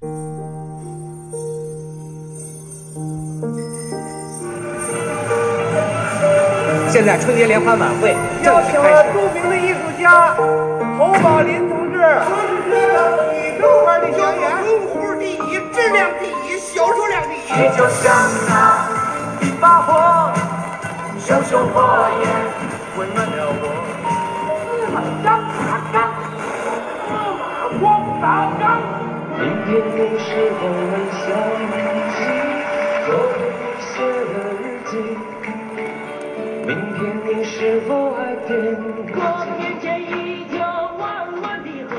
现在春节联欢晚会正邀请式开始。了著名的艺术家侯宝林同志，这块的表演，文湖第一，质量第一，销售量第一。你就像那一把火，熊熊火焰温暖了我。明天你是否能想起昨天你写的日记？明天你是否还惦记？我面前依旧弯弯的河，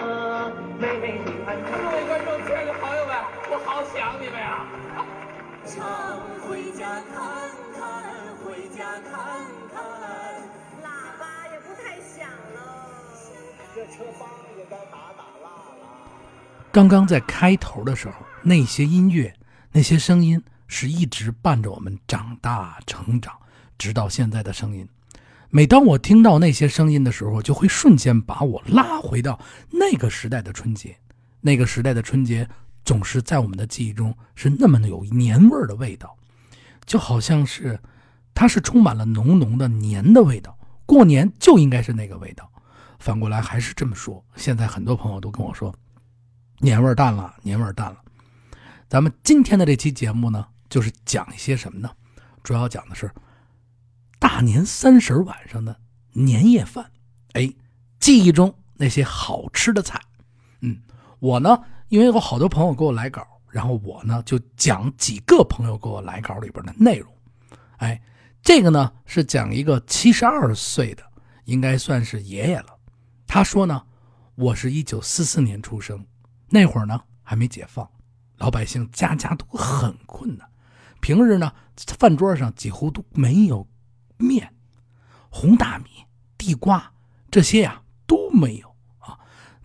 妹妹你看看。各位观众、亲爱的朋友们，我好想你们呀！常回家看看，回家看看。喇叭也不太响了。这车帮也该打。刚刚在开头的时候，那些音乐、那些声音是一直伴着我们长大成长，直到现在的声音。每当我听到那些声音的时候，就会瞬间把我拉回到那个时代的春节。那个时代的春节总是在我们的记忆中是那么的有年味儿的味道，就好像是它是充满了浓浓的年的味道。过年就应该是那个味道。反过来还是这么说，现在很多朋友都跟我说。年味儿淡了，年味儿淡了。咱们今天的这期节目呢，就是讲一些什么呢？主要讲的是大年三十晚上的年夜饭。哎，记忆中那些好吃的菜。嗯，我呢，因为有好多朋友给我来稿，然后我呢就讲几个朋友给我来稿里边的内容。哎，这个呢是讲一个七十二岁的，应该算是爷爷了。他说呢，我是一九四四年出生。那会儿呢还没解放，老百姓家家都很困难，平日呢饭桌上几乎都没有面，红大米、地瓜这些呀都没有啊，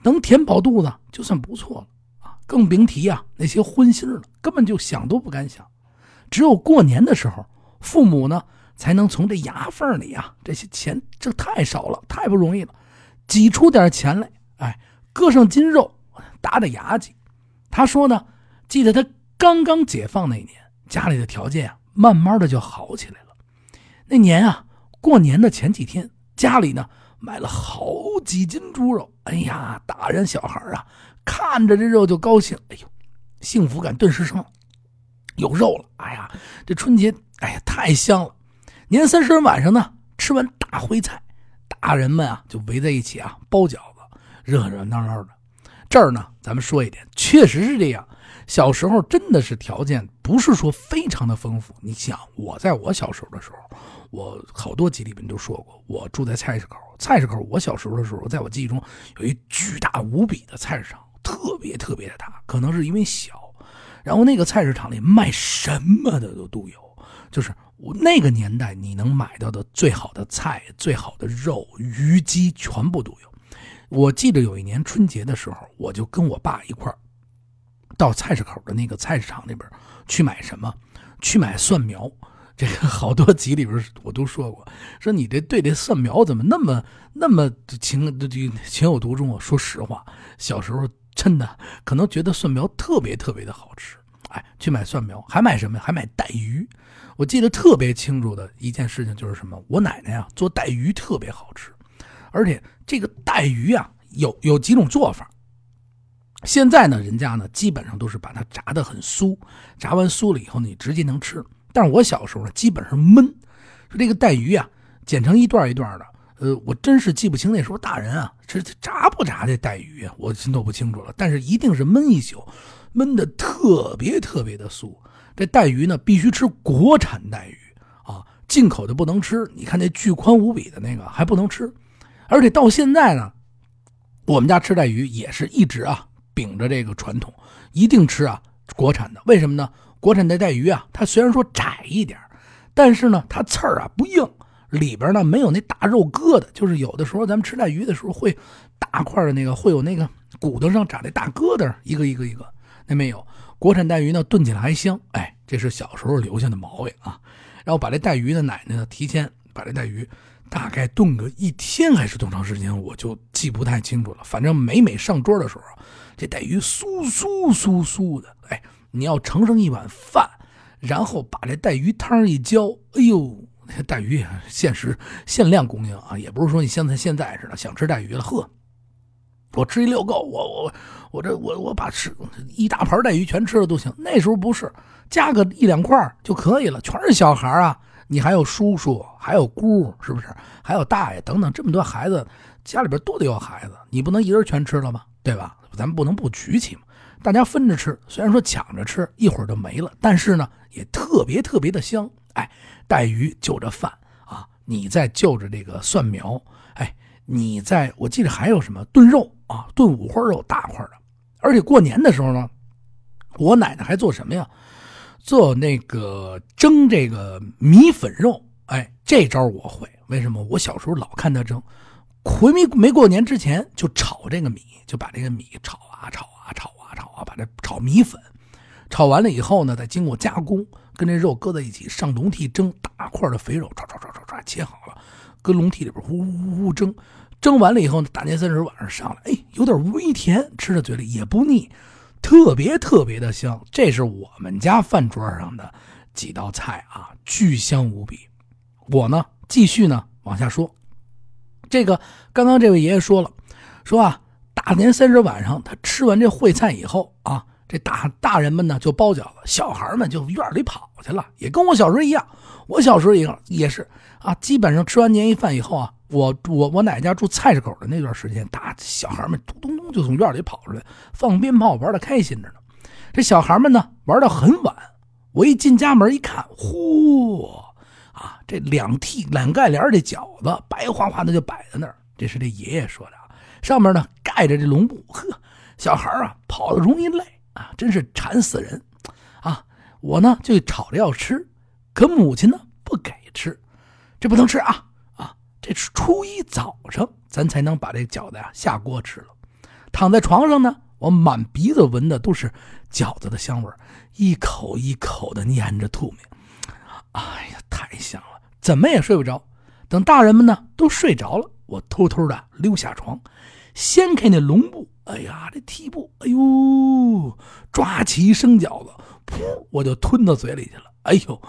能填饱肚子就算不错了啊，更别提啊那些荤腥了，根本就想都不敢想。只有过年的时候，父母呢才能从这牙缝里啊这些钱，这太少了，太不容易了，挤出点钱来，哎，割上斤肉。打打牙祭，他说呢，记得他刚刚解放那年，家里的条件啊，慢慢的就好起来了。那年啊，过年的前几天，家里呢买了好几斤猪肉。哎呀，大人小孩啊，看着这肉就高兴。哎呦，幸福感顿时升了，有肉了。哎呀，这春节，哎呀，太香了。年三十晚上呢，吃完大烩菜，大人们啊就围在一起啊包饺子，热热闹闹的。这儿呢，咱们说一点，确实是这样。小时候真的是条件不是说非常的丰富。你想，我在我小时候的时候，我好多集里面都说过，我住在菜市口。菜市口，我小时候的时候，在我记忆中有一巨大无比的菜市场，特别特别的大。可能是因为小，然后那个菜市场里卖什么的都都有，就是我那个年代你能买到的最好的菜、最好的肉、鱼鸡全部都有。我记得有一年春节的时候，我就跟我爸一块儿到菜市口的那个菜市场那边去买什么？去买蒜苗。这个好多集里边我都说过，说你这对这蒜苗怎么那么那么情这情有独钟啊？说实话，小时候真的可能觉得蒜苗特别特别的好吃。哎，去买蒜苗，还买什么？还买带鱼。我记得特别清楚的一件事情就是什么？我奶奶啊做带鱼特别好吃，而且这个带鱼啊有有几种做法。现在呢，人家呢基本上都是把它炸得很酥，炸完酥了以后呢，你直接能吃。但是我小时候呢，基本上焖，说这个带鱼啊，剪成一段一段的。呃，我真是记不清那时候大人啊，这炸不炸这带鱼啊，我真都不清楚了。但是一定是焖一宿，焖的特别特别的酥。这带鱼呢，必须吃国产带鱼啊，进口的不能吃。你看那巨宽无比的那个还不能吃，而且到现在呢，我们家吃带鱼也是一直啊。秉着这个传统，一定吃啊国产的。为什么呢？国产的带鱼啊，它虽然说窄一点，但是呢，它刺儿啊不硬，里边呢没有那大肉疙瘩。就是有的时候咱们吃带鱼的时候，会大块的那个会有那个骨头上长那大疙瘩，一个一个一个，那没有。国产带鱼呢炖起来还香，哎，这是小时候留下的毛病啊。然后把这带鱼的奶奶呢提前把这带鱼大概炖个一天还是多长时间，我就记不太清楚了。反正每每上桌的时候，这带鱼酥酥酥酥的，哎，你要盛上一碗饭，然后把这带鱼汤一浇，哎呦，那带鱼限时限量供应啊，也不是说你现在现在似的想吃带鱼了，呵，我吃一溜够，我我我这我我把吃一大盘带鱼全吃了都行。那时候不是加个一两块就可以了，全是小孩啊。你还有叔叔，还有姑，是不是？还有大爷等等，这么多孩子，家里边都得有孩子，你不能一人全吃了吧？对吧？咱们不能不举起嘛，大家分着吃。虽然说抢着吃，一会儿就没了，但是呢，也特别特别的香。哎，带鱼就着饭啊，你再就着这个蒜苗，哎，你再我记得还有什么炖肉啊，炖五花肉大块的。而且过年的时候呢，我奶奶还做什么呀？做那个蒸这个米粉肉，哎，这招我会。为什么？我小时候老看他蒸，回没没过年之前就炒这个米，就把这个米炒啊炒啊炒啊炒啊，把这炒米粉，炒完了以后呢，再经过加工，跟这肉搁在一起，上笼屉蒸大块的肥肉，唰唰唰唰唰切好了，搁笼屉里边呼呼呼蒸，蒸完了以后呢，大年三十晚上上来，哎，有点微甜，吃到嘴里也不腻。特别特别的香，这是我们家饭桌上的几道菜啊，巨香无比。我呢，继续呢往下说。这个刚刚这位爷爷说了，说啊，大年三十晚上他吃完这烩菜以后啊，这大大人们呢就包饺子，小孩们就院里跑去了，也跟我小时候一样。我小时候也也是啊，基本上吃完年夜饭以后啊。我我我奶家住菜市口的那段时间，大小孩们咚咚咚就从院里跑出来，放鞭炮，玩的开心着呢。这小孩们呢，玩到很晚。我一进家门一看，嚯啊，这两屉两盖帘的饺子，白花花的就摆在那儿。这是这爷爷说的，上面呢盖着这笼布。呵，小孩啊跑的容易累啊，真是馋死人啊！我呢就吵着要吃，可母亲呢不给吃，这不能吃啊。这是初一早上，咱才能把这饺子呀下锅吃了。躺在床上呢，我满鼻子闻的都是饺子的香味一口一口的咽着吐沫。哎呀，太香了，怎么也睡不着。等大人们呢都睡着了，我偷偷的溜下床，掀开那笼布，哎呀，这屉布，哎呦，抓起一生饺子，噗，我就吞到嘴里去了。哎呦，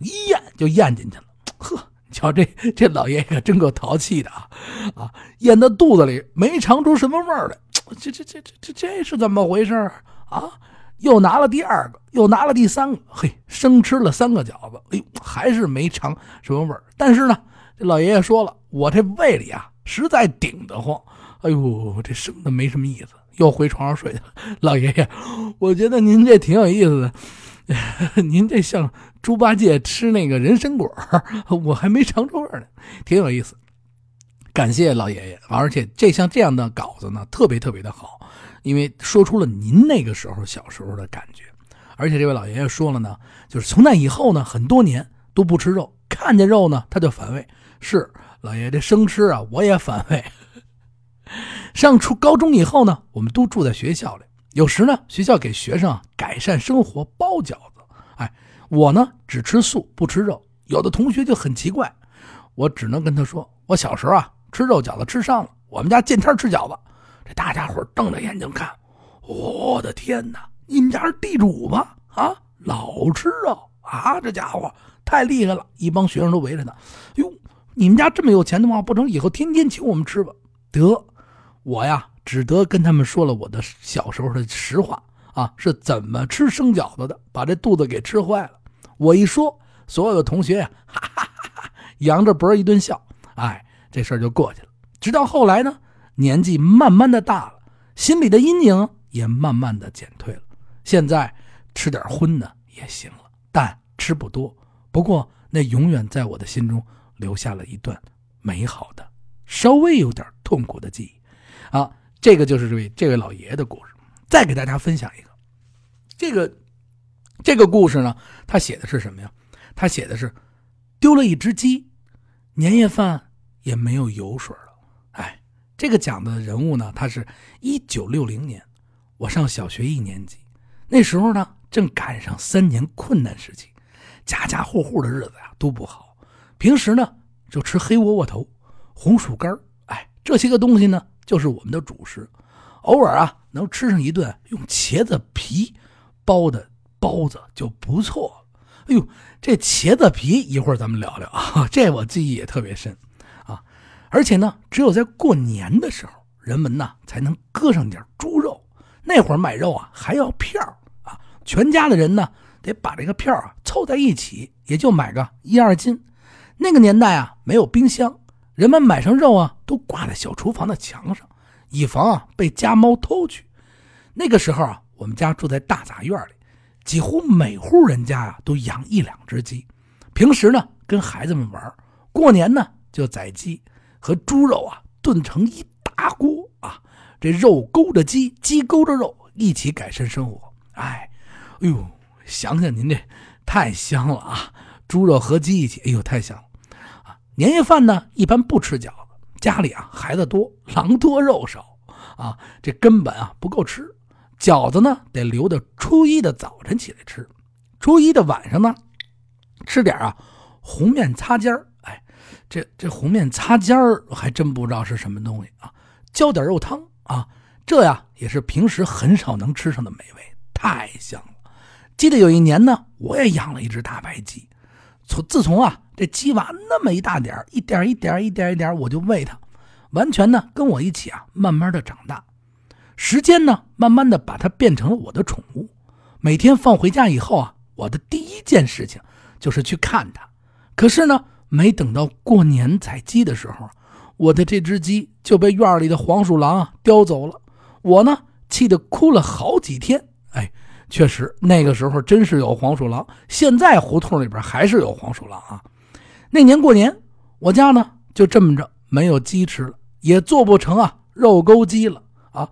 一咽就咽进去了，呵。瞧这这老爷爷真够淘气的啊！啊，咽到肚子里没尝出什么味儿来，这这这这这这是怎么回事啊？又拿了第二个，又拿了第三个，嘿，生吃了三个饺子，哎呦，还是没尝什么味儿。但是呢，这老爷爷说了，我这胃里啊实在顶得慌，哎呦，这生的没什么意思，又回床上睡去了。老爷爷，我觉得您这挺有意思的。您这像猪八戒吃那个人参果，我还没尝出味呢，挺有意思。感谢老爷爷，而且这像这样的稿子呢，特别特别的好，因为说出了您那个时候小时候的感觉。而且这位老爷爷说了呢，就是从那以后呢，很多年都不吃肉，看见肉呢他就反胃。是老爷爷这生吃啊，我也反胃。上初高中以后呢，我们都住在学校里。有时呢，学校给学生改善生活包饺子，哎，我呢只吃素不吃肉。有的同学就很奇怪，我只能跟他说，我小时候啊吃肉饺子吃上了，我们家见天吃饺子。这大家伙瞪着眼睛看，我的天哪，你们家是地主吧？啊，老吃肉啊，这家伙太厉害了！一帮学生都围着他，哟，你们家这么有钱的话？不成，以后天天请我们吃吧。得，我呀。只得跟他们说了我的小时候的实话啊，是怎么吃生饺子的，把这肚子给吃坏了。我一说，所有的同学呀，哈哈哈哈，扬着脖一顿笑，哎，这事儿就过去了。直到后来呢，年纪慢慢的大了，心里的阴影也慢慢的减退了。现在吃点荤的也行了，但吃不多。不过那永远在我的心中留下了一段美好的、稍微有点痛苦的记忆啊。这个就是这位这位老爷爷的故事，再给大家分享一个，这个这个故事呢，他写的是什么呀？他写的是丢了一只鸡，年夜饭也没有油水了。哎，这个讲的人物呢，他是一九六零年，我上小学一年级，那时候呢正赶上三年困难时期，家家户户的日子呀都不好，平时呢就吃黑窝窝头，红薯干儿，哎，这些个东西呢，就是我们的主食。偶尔啊，能吃上一顿用茄子皮包的包子就不错。哎呦，这茄子皮一会儿咱们聊聊啊，这我记忆也特别深啊。而且呢，只有在过年的时候，人们呢才能搁上点猪肉。那会儿买肉啊还要票啊，全家的人呢得把这个票啊凑在一起，也就买个一二斤。那个年代啊没有冰箱，人们买上肉啊都挂在小厨房的墙上，以防啊被家猫偷去。那个时候啊，我们家住在大杂院里，几乎每户人家啊都养一两只鸡。平时呢跟孩子们玩，过年呢就宰鸡和猪肉啊炖成一大锅啊。这肉勾着鸡，鸡勾着肉，一起改善生活。哎，哎呦，想想您这太香了啊！猪肉和鸡一起，哎呦，太香了啊！年夜饭呢，一般不吃饺子，家里啊孩子多，狼多肉少啊，这根本啊不够吃。饺子呢，得留到初一的早晨起来吃，初一的晚上呢，吃点啊红面擦尖儿。哎，这这红面擦尖儿还真不知道是什么东西啊，浇点肉汤。啊，这呀也是平时很少能吃上的美味，太香了。记得有一年呢，我也养了一只大白鸡。从自从啊这鸡娃那么一大点一点一点一点一点，我就喂它，完全呢跟我一起啊慢慢的长大。时间呢慢慢的把它变成了我的宠物。每天放回家以后啊，我的第一件事情就是去看它。可是呢，没等到过年宰鸡的时候。我的这只鸡就被院里的黄鼠狼啊叼走了，我呢气得哭了好几天。哎，确实那个时候真是有黄鼠狼，现在胡同里边还是有黄鼠狼啊。那年过年，我家呢就这么着没有鸡吃了，也做不成啊肉勾鸡了啊。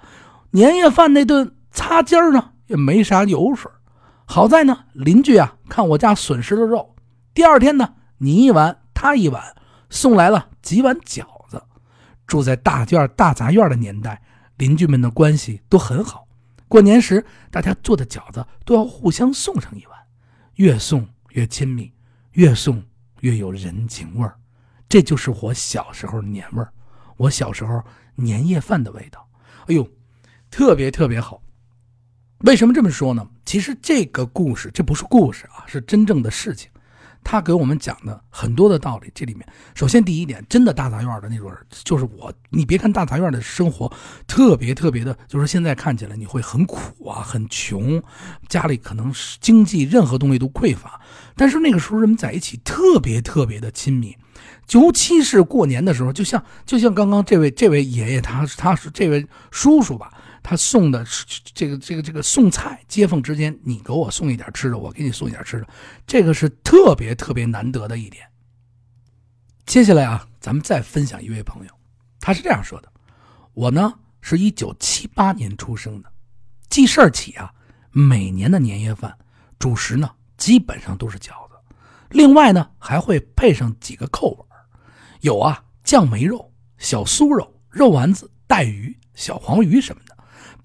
年夜饭那顿擦尖儿呢也没啥油水，好在呢邻居啊看我家损失了肉，第二天呢你一碗他一碗，送来了几碗饺子。住在大院大杂院的年代，邻居们的关系都很好。过年时，大家做的饺子都要互相送上一碗，越送越亲密，越送越有人情味儿。这就是我小时候年味儿，我小时候年夜饭的味道。哎呦，特别特别好。为什么这么说呢？其实这个故事这不是故事啊，是真正的事情。他给我们讲的很多的道理，这里面首先第一点，真的大杂院的那种，就是我，你别看大杂院的生活特别特别的，就是现在看起来你会很苦啊，很穷，家里可能是经济任何东西都匮乏，但是那个时候人们在一起特别特别的亲密，尤其是过年的时候，就像就像刚刚这位这位爷爷，他他是这位叔叔吧。他送的这个这个这个送菜，街缝之间，你给我送一点吃的，我给你送一点吃的，这个是特别特别难得的一点。接下来啊，咱们再分享一位朋友，他是这样说的：我呢是一九七八年出生的，记事儿起啊，每年的年夜饭主食呢基本上都是饺子，另外呢还会配上几个扣碗，有啊酱梅肉、小酥肉、肉丸子、带鱼、小黄鱼什么的。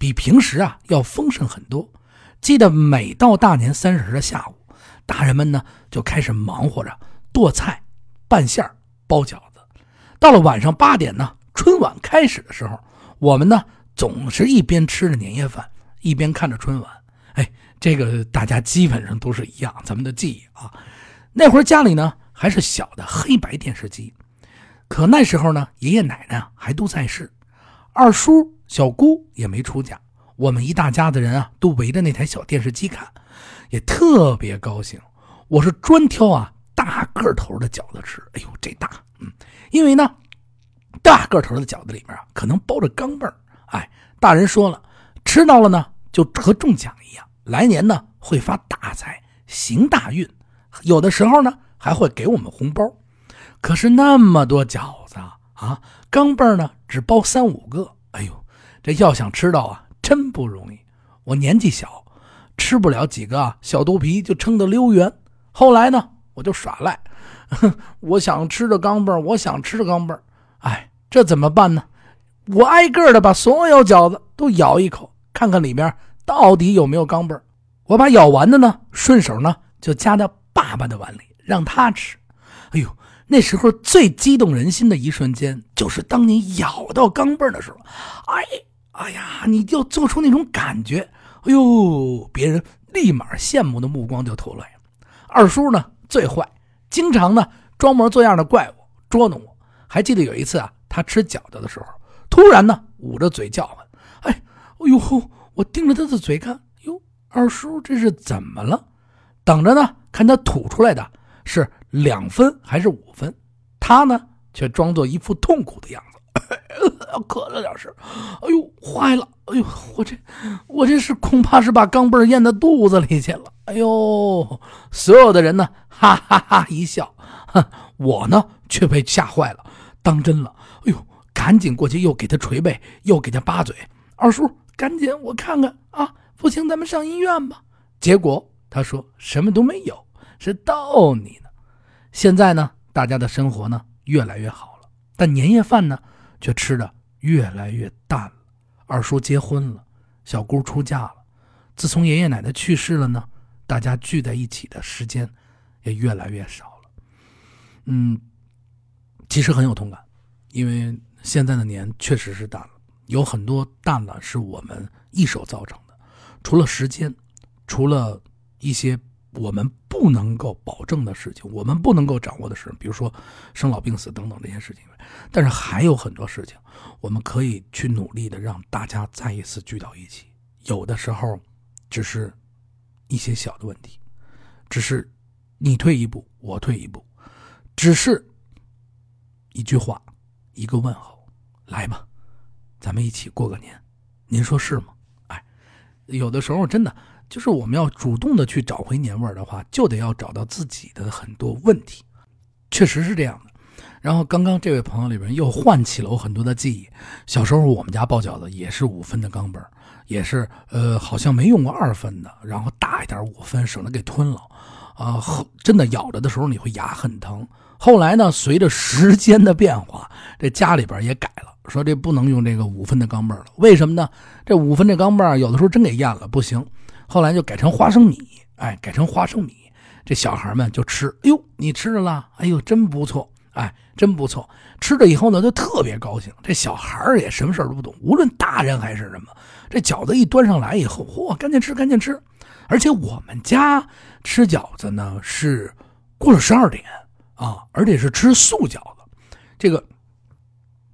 比平时啊要丰盛很多。记得每到大年三十的下午，大人们呢就开始忙活着剁菜、拌馅包饺子。到了晚上八点呢，春晚开始的时候，我们呢总是一边吃着年夜饭，一边看着春晚。哎，这个大家基本上都是一样，咱们的记忆啊。那会儿家里呢还是小的黑白电视机，可那时候呢爷爷奶奶还都在世，二叔。小姑也没出嫁，我们一大家子人啊，都围着那台小电视机看，也特别高兴。我是专挑啊大个头的饺子吃，哎呦这大，嗯，因为呢大个头的饺子里面啊可能包着钢镚儿，哎，大人说了，吃到了呢就和中奖一样，来年呢会发大财，行大运，有的时候呢还会给我们红包。可是那么多饺子啊，钢镚儿呢只包三五个，哎呦。这要想吃到啊，真不容易。我年纪小，吃不了几个小肚皮就撑得溜圆。后来呢，我就耍赖，哼 我想吃着钢镚我想吃着钢镚哎，这怎么办呢？我挨个的把所有饺子都咬一口，看看里面到底有没有钢镚我把咬完的呢，顺手呢就夹到爸爸的碗里，让他吃。哎呦，那时候最激动人心的一瞬间，就是当你咬到钢镚儿的时候，哎，哎呀，你就做出那种感觉，哎呦，别人立马羡慕的目光就投来。二叔呢最坏，经常呢装模作样的怪我，捉弄我。还记得有一次啊，他吃饺子的时候，突然呢捂着嘴叫唤，哎，哎呦，我盯着他的嘴看，哟，二叔这是怎么了？等着呢，看他吐出来的是两分还是五分，他呢却装作一副痛苦的样子，咳了两声，哎呦，坏了，哎呦，我这我这是恐怕是把钢镚咽到肚子里去了，哎呦，所有的人呢，哈哈哈一笑，哼，我呢却被吓坏了，当真了，哎呦，赶紧过去又给他捶背，又给他扒嘴，二叔，赶紧我看看啊，不行咱们上医院吧，结果。他说：“什么都没有，是逗你呢。现在呢，大家的生活呢越来越好了，但年夜饭呢却吃的越来越淡了。二叔结婚了，小姑出嫁了。自从爷爷奶奶去世了呢，大家聚在一起的时间也越来越少了。嗯，其实很有同感，因为现在的年确实是淡了，有很多淡了是我们一手造成的，除了时间，除了。”一些我们不能够保证的事情，我们不能够掌握的事，比如说生老病死等等这些事情。但是还有很多事情，我们可以去努力的让大家再一次聚到一起。有的时候，只是一些小的问题，只是你退一步，我退一步，只是一句话，一个问候，来吧，咱们一起过个年，您说是吗？哎，有的时候真的。就是我们要主动的去找回年味儿的话，就得要找到自己的很多问题，确实是这样的。然后刚刚这位朋友里边又唤起了我很多的记忆。小时候我们家包饺子也是五分的钢镚也是呃好像没用过二分的，然后大一点五分省得给吞了啊，真的咬着的时候你会牙很疼。后来呢，随着时间的变化，这家里边也改了，说这不能用这个五分的钢镚了。为什么呢？这五分这钢镚有的时候真给咽了，不行。后来就改成花生米，哎，改成花生米，这小孩们就吃。哎呦，你吃着了？哎呦，真不错，哎，真不错。吃了以后呢，就特别高兴。这小孩也什么事都不懂，无论大人还是什么，这饺子一端上来以后，嚯，赶紧吃，赶紧吃。而且我们家吃饺子呢是过了十二点啊，而且是吃素饺子。这个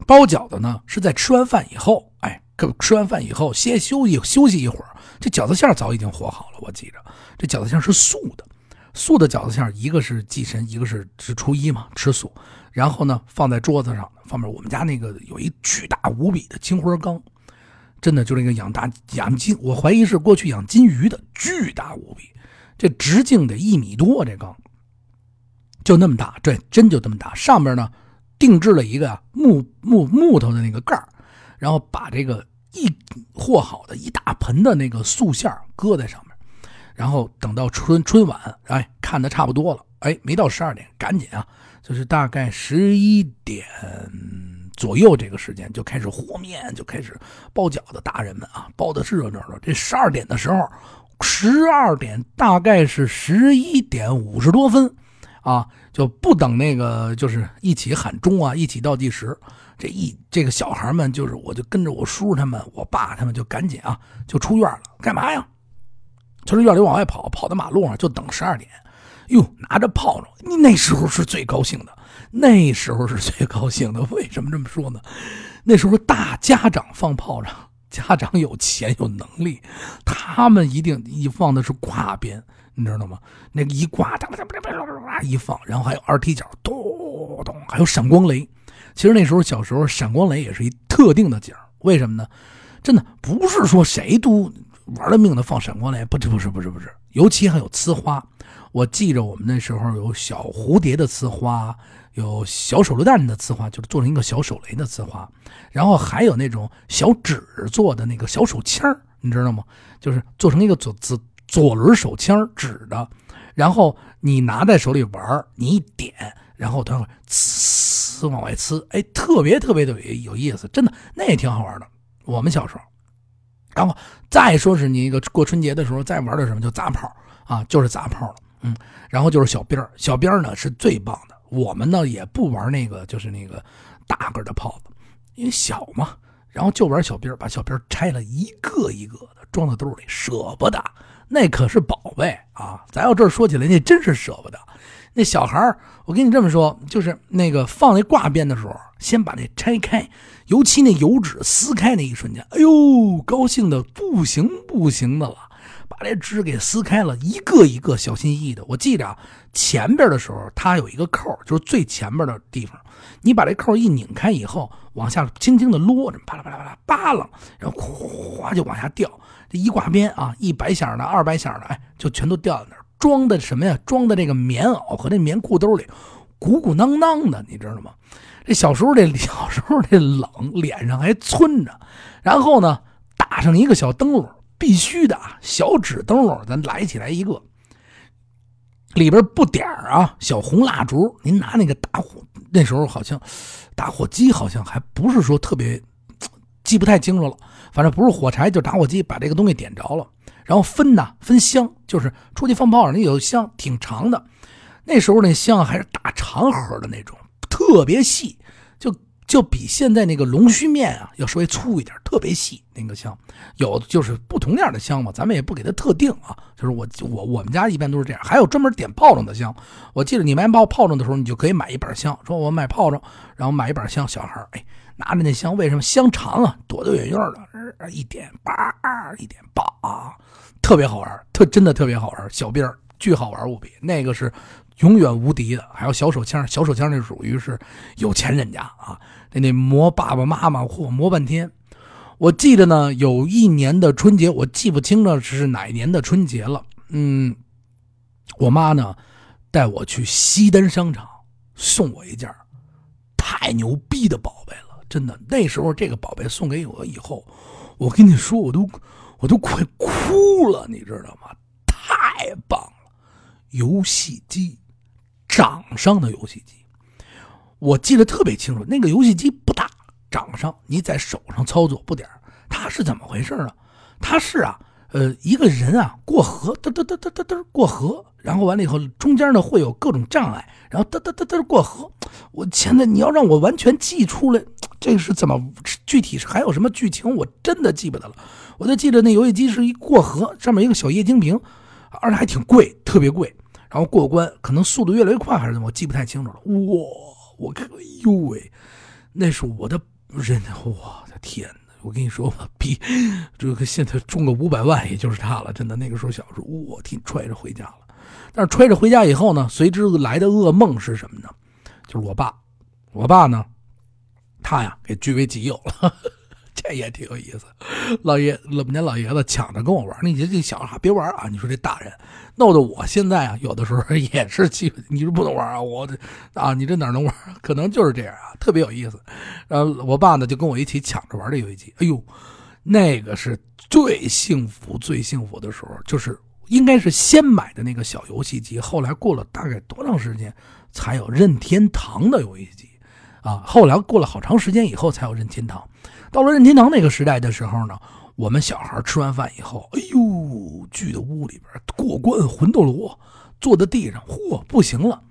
包饺子呢是在吃完饭以后，哎，吃完饭以后先休息休息一会儿。这饺子馅早已经和好了，我记着，这饺子馅是素的，素的饺子馅一个是祭神，一个是是初一嘛，吃素。然后呢，放在桌子上，方面我们家那个有一巨大无比的青花缸，真的就那个养大养金，我怀疑是过去养金鱼的，巨大无比，这直径得一米多，这缸就那么大，对，真就这么大。上面呢，定制了一个木木木头的那个盖然后把这个。一和好的一大盆的那个素馅搁在上面，然后等到春春晚，哎，看的差不多了，哎，没到十二点，赶紧啊，就是大概十一点左右这个时间就开始和面，就开始包饺子，大人们啊，包的是热闹的。这十二点的时候，十二点大概是十一点五十多分，啊，就不等那个，就是一起喊钟啊，一起倒计时。这一这个小孩们就是，我就跟着我叔他们、我爸他们就赶紧啊，就出院了。干嘛呀？从这院里往外跑，跑到马路上就等十二点。哟，拿着炮仗，你那时候是最高兴的，那时候是最高兴的。为什么这么说呢？那时候大家长放炮仗，家长有钱有能力，他们一定一放的是挂鞭，你知道吗？那个一挂，哒哒哒哒哒一放，然后还有二踢脚，咚咚，还有闪光雷。其实那时候小时候，闪光雷也是一特定的景为什么呢？真的不是说谁都玩了命的放闪光雷，不是不是不是不是，尤其还有呲花。我记着我们那时候有小蝴蝶的呲花，有小手榴弹的呲花，就是做成一个小手雷的呲花，然后还有那种小纸做的那个小手枪你知道吗？就是做成一个左左左轮手枪纸的，然后你拿在手里玩，你一点，然后它会呲。往外呲，哎，特别特别的有意思，真的，那也挺好玩的。我们小时候，然后再说是你一个过春节的时候再玩的什么，就砸炮啊，就是砸炮了，嗯，然后就是小鞭小鞭呢是最棒的。我们呢也不玩那个，就是那个大个的炮子，因为小嘛。然后就玩小兵，把小兵拆了一个一个的装到兜里，舍不得。那可是宝贝啊！咱要这说起来，那真是舍不得。那小孩儿，我跟你这么说，就是那个放那挂鞭的时候，先把那拆开，尤其那油纸撕开那一瞬间，哎呦，高兴的不行不行的了。把这纸给撕开了，一个一个小心翼翼的。我记着啊，前边的时候它有一个扣，就是最前边的地方，你把这扣一拧开以后，往下轻轻的撸，啪啦啪啦啪啦扒拉，然后哗就往下掉。这一挂鞭啊，一百响的、二百响的，哎，就全都掉在那儿。装的什么呀？装的这个棉袄和那棉裤兜里，鼓鼓囊囊的，你知道吗？这小时候这 小时候这冷，脸上还皴着，然后呢，打上一个小灯笼。必须的啊，小纸灯笼，咱来起来一个，里边不点啊，小红蜡烛。您拿那个打火，那时候好像打火机好像还不是说特别记不太清楚了，反正不是火柴就打火机，把这个东西点着了，然后分呐分香，就是出去放炮仗那有香挺长的，那时候那香还是大长盒的那种，特别细，就。就比现在那个龙须面啊要稍微粗一点，特别细那个香，有就是不同样的香嘛，咱们也不给它特定啊。就是我我我们家一般都是这样，还有专门点炮仗的香。我记得你买炮炮仗的时候，你就可以买一板香，说我买炮仗，然后买一板香。小孩哎，拿着那香，为什么香长啊？躲得远远的，一点叭一点叭，特别好玩，特真的特别好玩。小兵巨好玩无比，那个是永远无敌的。还有小手枪，小手枪那属于是有钱人家啊。那那磨爸爸妈妈，嚯，磨半天。我记得呢，有一年的春节，我记不清了是哪年的春节了。嗯，我妈呢带我去西单商场，送我一件太牛逼的宝贝了，真的。那时候这个宝贝送给我以后，我跟你说，我都我都快哭了，你知道吗？太棒了，游戏机，掌上的游戏机。我记得特别清楚，那个游戏机不大，掌上你在手上操作不点它是怎么回事呢？它是啊，呃，一个人啊过河，嘚嘚嘚嘚嘚嘚过河，然后完了以后中间呢会有各种障碍，然后嘚嘚嘚嘚过河。我现在你要让我完全记出来，这个是怎么具体是还有什么剧情，我真的记不得了。我就记得那游戏机是一过河，上面一个小液晶屏，而且还挺贵，特别贵。然后过关可能速度越来越快还是怎么，我记不太清楚了。哇！我看，哎呦喂，那是我的人，我的天哪！我跟你说吧，比这个现在中个五百万，也就是他了。真的，那个时候小时候，我天，揣着回家了。但是揣着回家以后呢，随之来的噩梦是什么呢？就是我爸，我爸呢，他呀给据为己有了。这也挺有意思，老爷我们家老爷子抢着跟我玩，你这这小孩别玩啊！你说这大人弄得我现在啊，有的时候也是气，你是不能玩啊，我这啊，你这哪能玩？可能就是这样啊，特别有意思。然后我爸呢就跟我一起抢着玩这游戏机，哎呦，那个是最幸福、最幸福的时候，就是应该是先买的那个小游戏机，后来过了大概多长时间才有任天堂的游戏机啊？后来过了好长时间以后才有任天堂。到了任天堂那个时代的时候呢，我们小孩吃完饭以后，哎呦，聚到屋里边过关魂斗罗，坐在地上，嚯，不行了，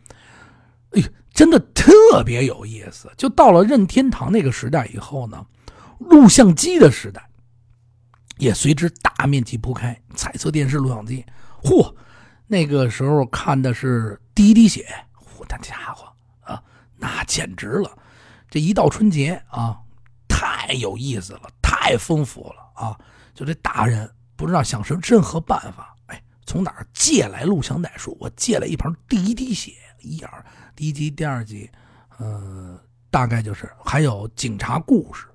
哎，真的特别有意思。就到了任天堂那个时代以后呢，录像机的时代也随之大面积铺开，彩色电视、录像机，嚯，那个时候看的是第一滴血，嚯，那家伙，那简直了，这一到春节啊。太有意思了，太丰富了啊！就这大人不知道想什任何办法，哎，从哪儿借来录像带？说我借来一盘第一滴血，一样，第一集、第二集，呃，大概就是还有警察故事，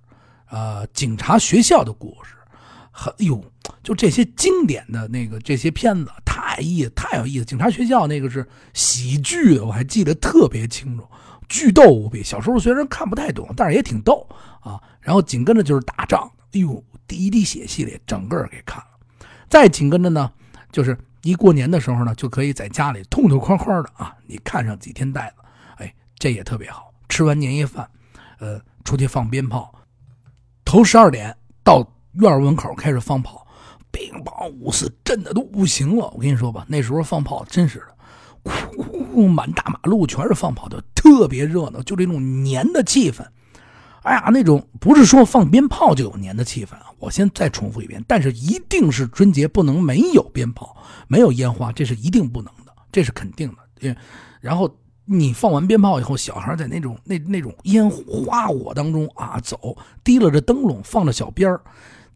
呃，警察学校的故事，很哟，就这些经典的那个这些片子，太意太有意思。警察学校那个是喜剧，我还记得特别清楚。巨逗无比，小时候虽然看不太懂，但是也挺逗啊。然后紧跟着就是打仗，哎呦，第一滴血系列整个给看了。再紧跟着呢，就是一过年的时候呢，就可以在家里痛痛快快的啊，你看上几天袋子，哎，这也特别好。吃完年夜饭，呃，出去放鞭炮，头十二点到院门口开始放炮，乒乓五四震的都不行了。我跟你说吧，那时候放炮真是的，呜，满大马路全是放炮的，特别热闹，就这种年的气氛。哎呀，那种不是说放鞭炮就有年的气氛啊！我先再重复一遍，但是一定是春节不能没有鞭炮，没有烟花，这是一定不能的，这是肯定的。然后你放完鞭炮以后，小孩在那种那那种烟花火当中啊走，提了着灯笼，放着小鞭儿。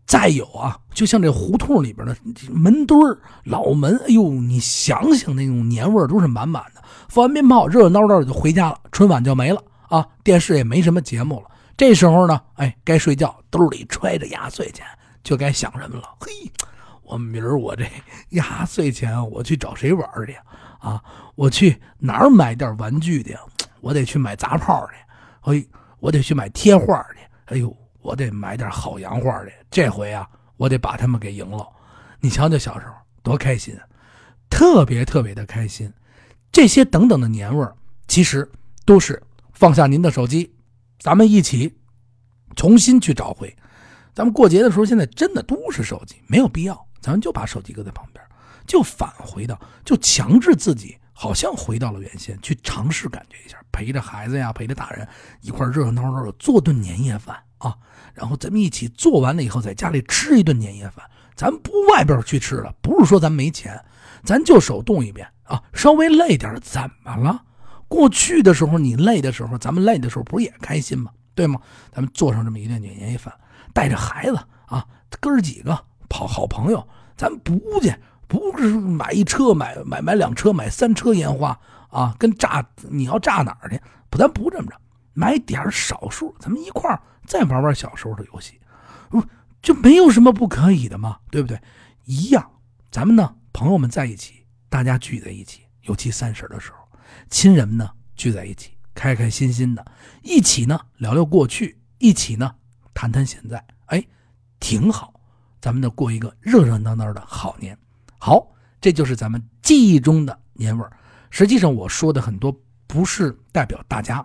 再有啊，就像这胡同里边的门墩儿、老门，哎呦，你想想那种年味儿都是满满的。放完鞭炮，热热闹闹的就回家了，春晚就没了啊，电视也没什么节目了。这时候呢，哎，该睡觉，兜里揣着压岁钱，就该想什么了。嘿，我明儿我这压岁钱，我去找谁玩去啊？我去哪儿买点玩具去？我得去买杂炮去，嘿，我得去买贴画去。哎呦。我得买点好洋画去，这回啊，我得把他们给赢了。你瞧瞧小时候多开心，特别特别的开心。这些等等的年味儿，其实都是放下您的手机，咱们一起重新去找回。咱们过节的时候，现在真的都是手机，没有必要，咱们就把手机搁在旁边，就返回到，就强制自己，好像回到了原先，去尝试感觉一下，陪着孩子呀，陪着大人一块热热闹闹的做顿年夜饭。啊，然后咱们一起做完了以后，在家里吃一顿年夜饭。咱不外边去吃了，不是说咱没钱，咱就手动一遍啊。稍微累点怎么了？过去的时候你累的时候，咱们累的时候不是也开心吗？对吗？咱们做上这么一顿年夜饭，带着孩子啊，哥儿几个跑好朋友，咱不去，不是买一车买买买两车买三车烟花啊，跟炸你要炸哪儿去？不，咱不这么着，买点少数，咱们一块儿。再玩玩小时候的游戏，不就没有什么不可以的吗？对不对？一样，咱们呢，朋友们在一起，大家聚在一起，尤其三十的时候，亲人们呢聚在一起，开开心心的，一起呢聊聊过去，一起呢谈谈现在，哎，挺好。咱们呢过一个热热闹闹的好年。好，这就是咱们记忆中的年味儿。实际上我说的很多不是代表大家。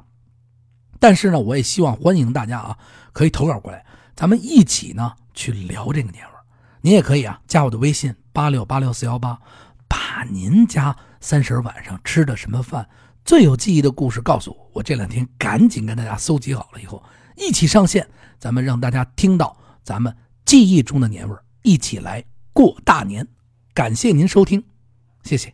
但是呢，我也希望欢迎大家啊，可以投稿过来，咱们一起呢去聊这个年味儿。您也可以啊，加我的微信八六八六四幺八，把您家三十晚上吃的什么饭、最有记忆的故事告诉我，我这两天赶紧跟大家搜集好了以后，一起上线，咱们让大家听到咱们记忆中的年味儿，一起来过大年。感谢您收听，谢谢。